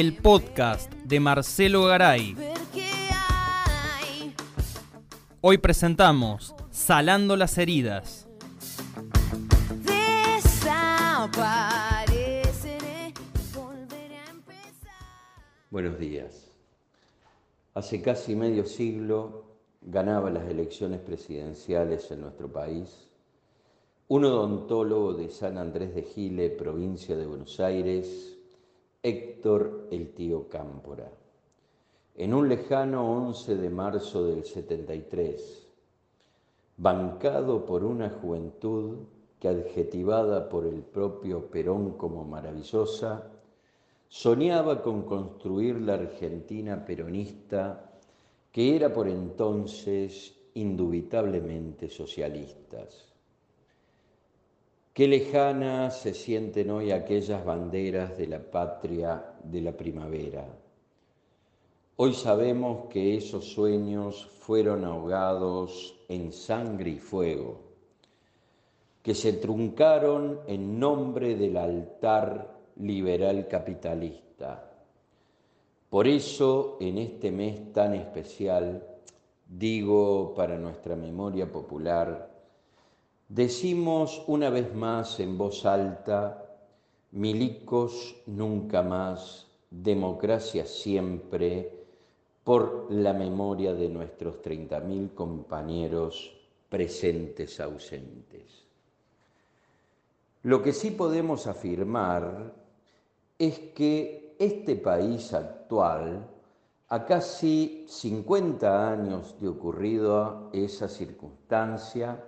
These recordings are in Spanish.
el podcast de Marcelo Garay. Hoy presentamos Salando las heridas. Buenos días. Hace casi medio siglo ganaba las elecciones presidenciales en nuestro país un odontólogo de San Andrés de Gile, provincia de Buenos Aires, Héctor el tío Cámpora. En un lejano 11 de marzo del 73, bancado por una juventud que adjetivada por el propio Perón como maravillosa, soñaba con construir la Argentina peronista que era por entonces indubitablemente socialistas. Qué lejanas se sienten hoy aquellas banderas de la patria de la primavera. Hoy sabemos que esos sueños fueron ahogados en sangre y fuego, que se truncaron en nombre del altar liberal capitalista. Por eso, en este mes tan especial, digo para nuestra memoria popular, Decimos una vez más en voz alta, milicos nunca más, democracia siempre, por la memoria de nuestros 30.000 compañeros presentes ausentes. Lo que sí podemos afirmar es que este país actual, a casi 50 años de ocurrido esa circunstancia,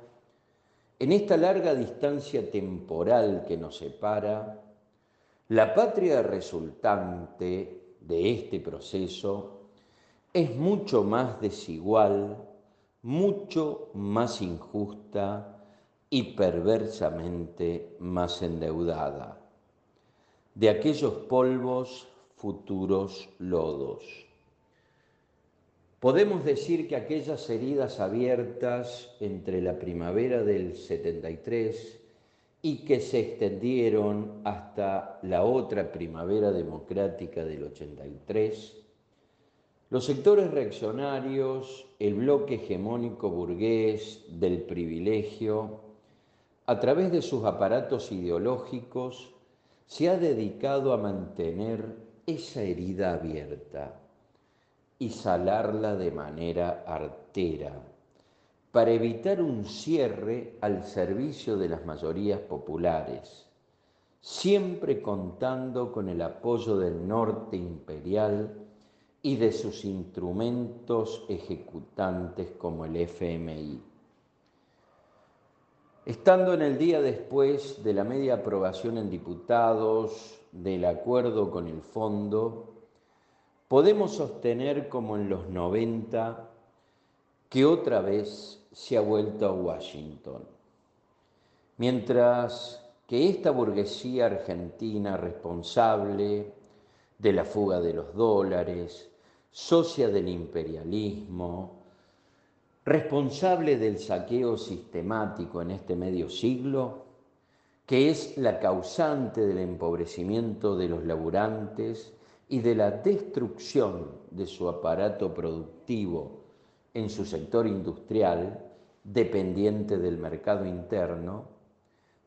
en esta larga distancia temporal que nos separa, la patria resultante de este proceso es mucho más desigual, mucho más injusta y perversamente más endeudada. De aquellos polvos futuros lodos. Podemos decir que aquellas heridas abiertas entre la primavera del 73 y que se extendieron hasta la otra primavera democrática del 83, los sectores reaccionarios, el bloque hegemónico burgués del privilegio, a través de sus aparatos ideológicos, se ha dedicado a mantener esa herida abierta y salarla de manera artera, para evitar un cierre al servicio de las mayorías populares, siempre contando con el apoyo del norte imperial y de sus instrumentos ejecutantes como el FMI. Estando en el día después de la media aprobación en diputados del acuerdo con el fondo, podemos sostener como en los 90 que otra vez se ha vuelto a Washington. Mientras que esta burguesía argentina responsable de la fuga de los dólares, socia del imperialismo, responsable del saqueo sistemático en este medio siglo, que es la causante del empobrecimiento de los laburantes y de la destrucción de su aparato productivo en su sector industrial, dependiente del mercado interno,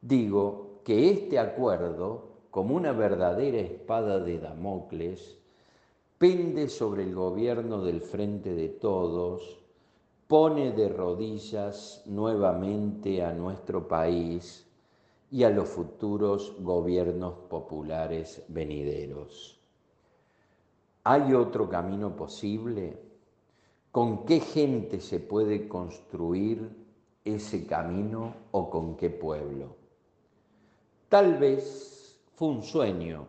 digo que este acuerdo, como una verdadera espada de Damocles, pende sobre el gobierno del frente de todos, pone de rodillas nuevamente a nuestro país y a los futuros gobiernos populares venideros. ¿Hay otro camino posible? ¿Con qué gente se puede construir ese camino o con qué pueblo? Tal vez fue un sueño,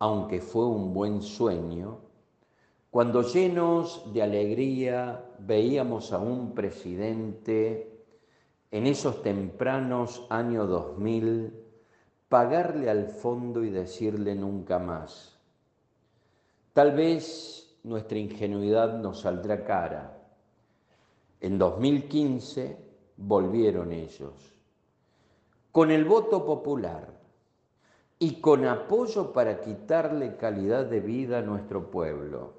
aunque fue un buen sueño, cuando llenos de alegría veíamos a un presidente en esos tempranos años 2000 pagarle al fondo y decirle nunca más Tal vez nuestra ingenuidad nos saldrá cara. En 2015 volvieron ellos. Con el voto popular, y con apoyo para quitarle calidad de vida a nuestro pueblo,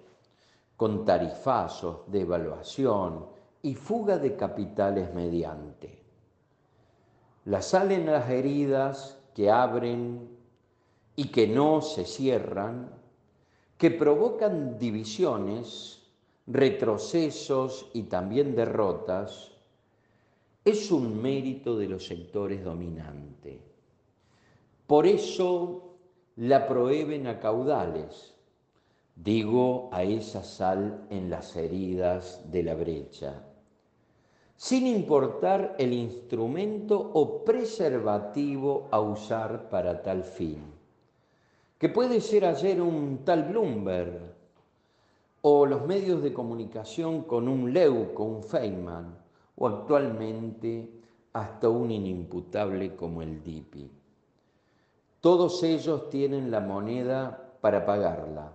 con tarifazos, devaluación y fuga de capitales mediante. La sal en las heridas que abren y que no se cierran, que provocan divisiones, retrocesos y también derrotas, es un mérito de los sectores dominantes. Por eso la prohíben a caudales, digo a esa sal en las heridas de la brecha, sin importar el instrumento o preservativo a usar para tal fin, que puede ser ayer un tal Bloomberg o los medios de comunicación con un Leuco, un Feynman, o actualmente hasta un inimputable como el DIPI. Todos ellos tienen la moneda para pagarla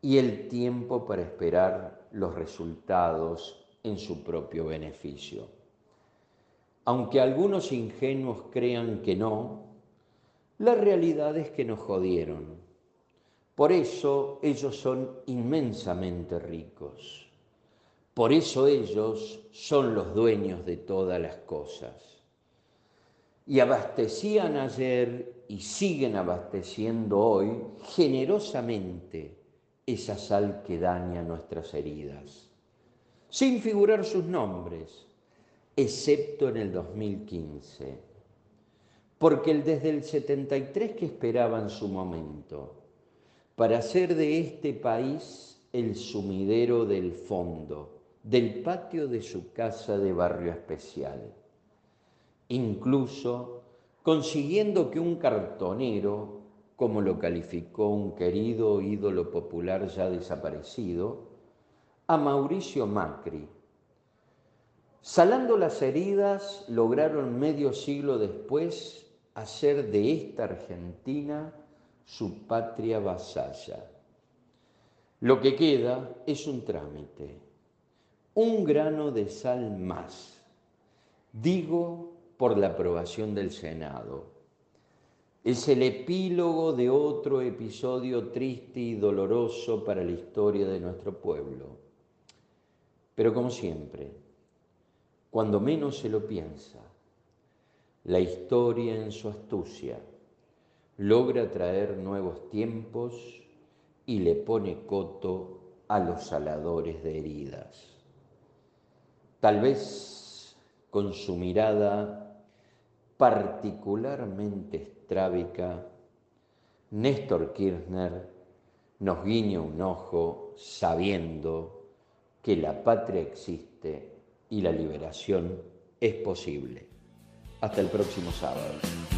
y el tiempo para esperar los resultados en su propio beneficio. Aunque algunos ingenuos crean que no, la realidad es que nos jodieron. Por eso ellos son inmensamente ricos. Por eso ellos son los dueños de todas las cosas. Y abastecían ayer y siguen abasteciendo hoy generosamente esa sal que daña nuestras heridas, sin figurar sus nombres, excepto en el 2015, porque desde el 73 que esperaban su momento, para hacer de este país el sumidero del fondo, del patio de su casa de barrio especial. Incluso consiguiendo que un cartonero, como lo calificó un querido ídolo popular ya desaparecido, a Mauricio Macri, salando las heridas, lograron medio siglo después hacer de esta Argentina su patria vasalla. Lo que queda es un trámite, un grano de sal más, digo por la aprobación del Senado. Es el epílogo de otro episodio triste y doloroso para la historia de nuestro pueblo. Pero como siempre, cuando menos se lo piensa, la historia en su astucia logra traer nuevos tiempos y le pone coto a los saladores de heridas. Tal vez con su mirada particularmente estrábica, Néstor Kirchner nos guiña un ojo sabiendo que la patria existe y la liberación es posible. Hasta el próximo sábado.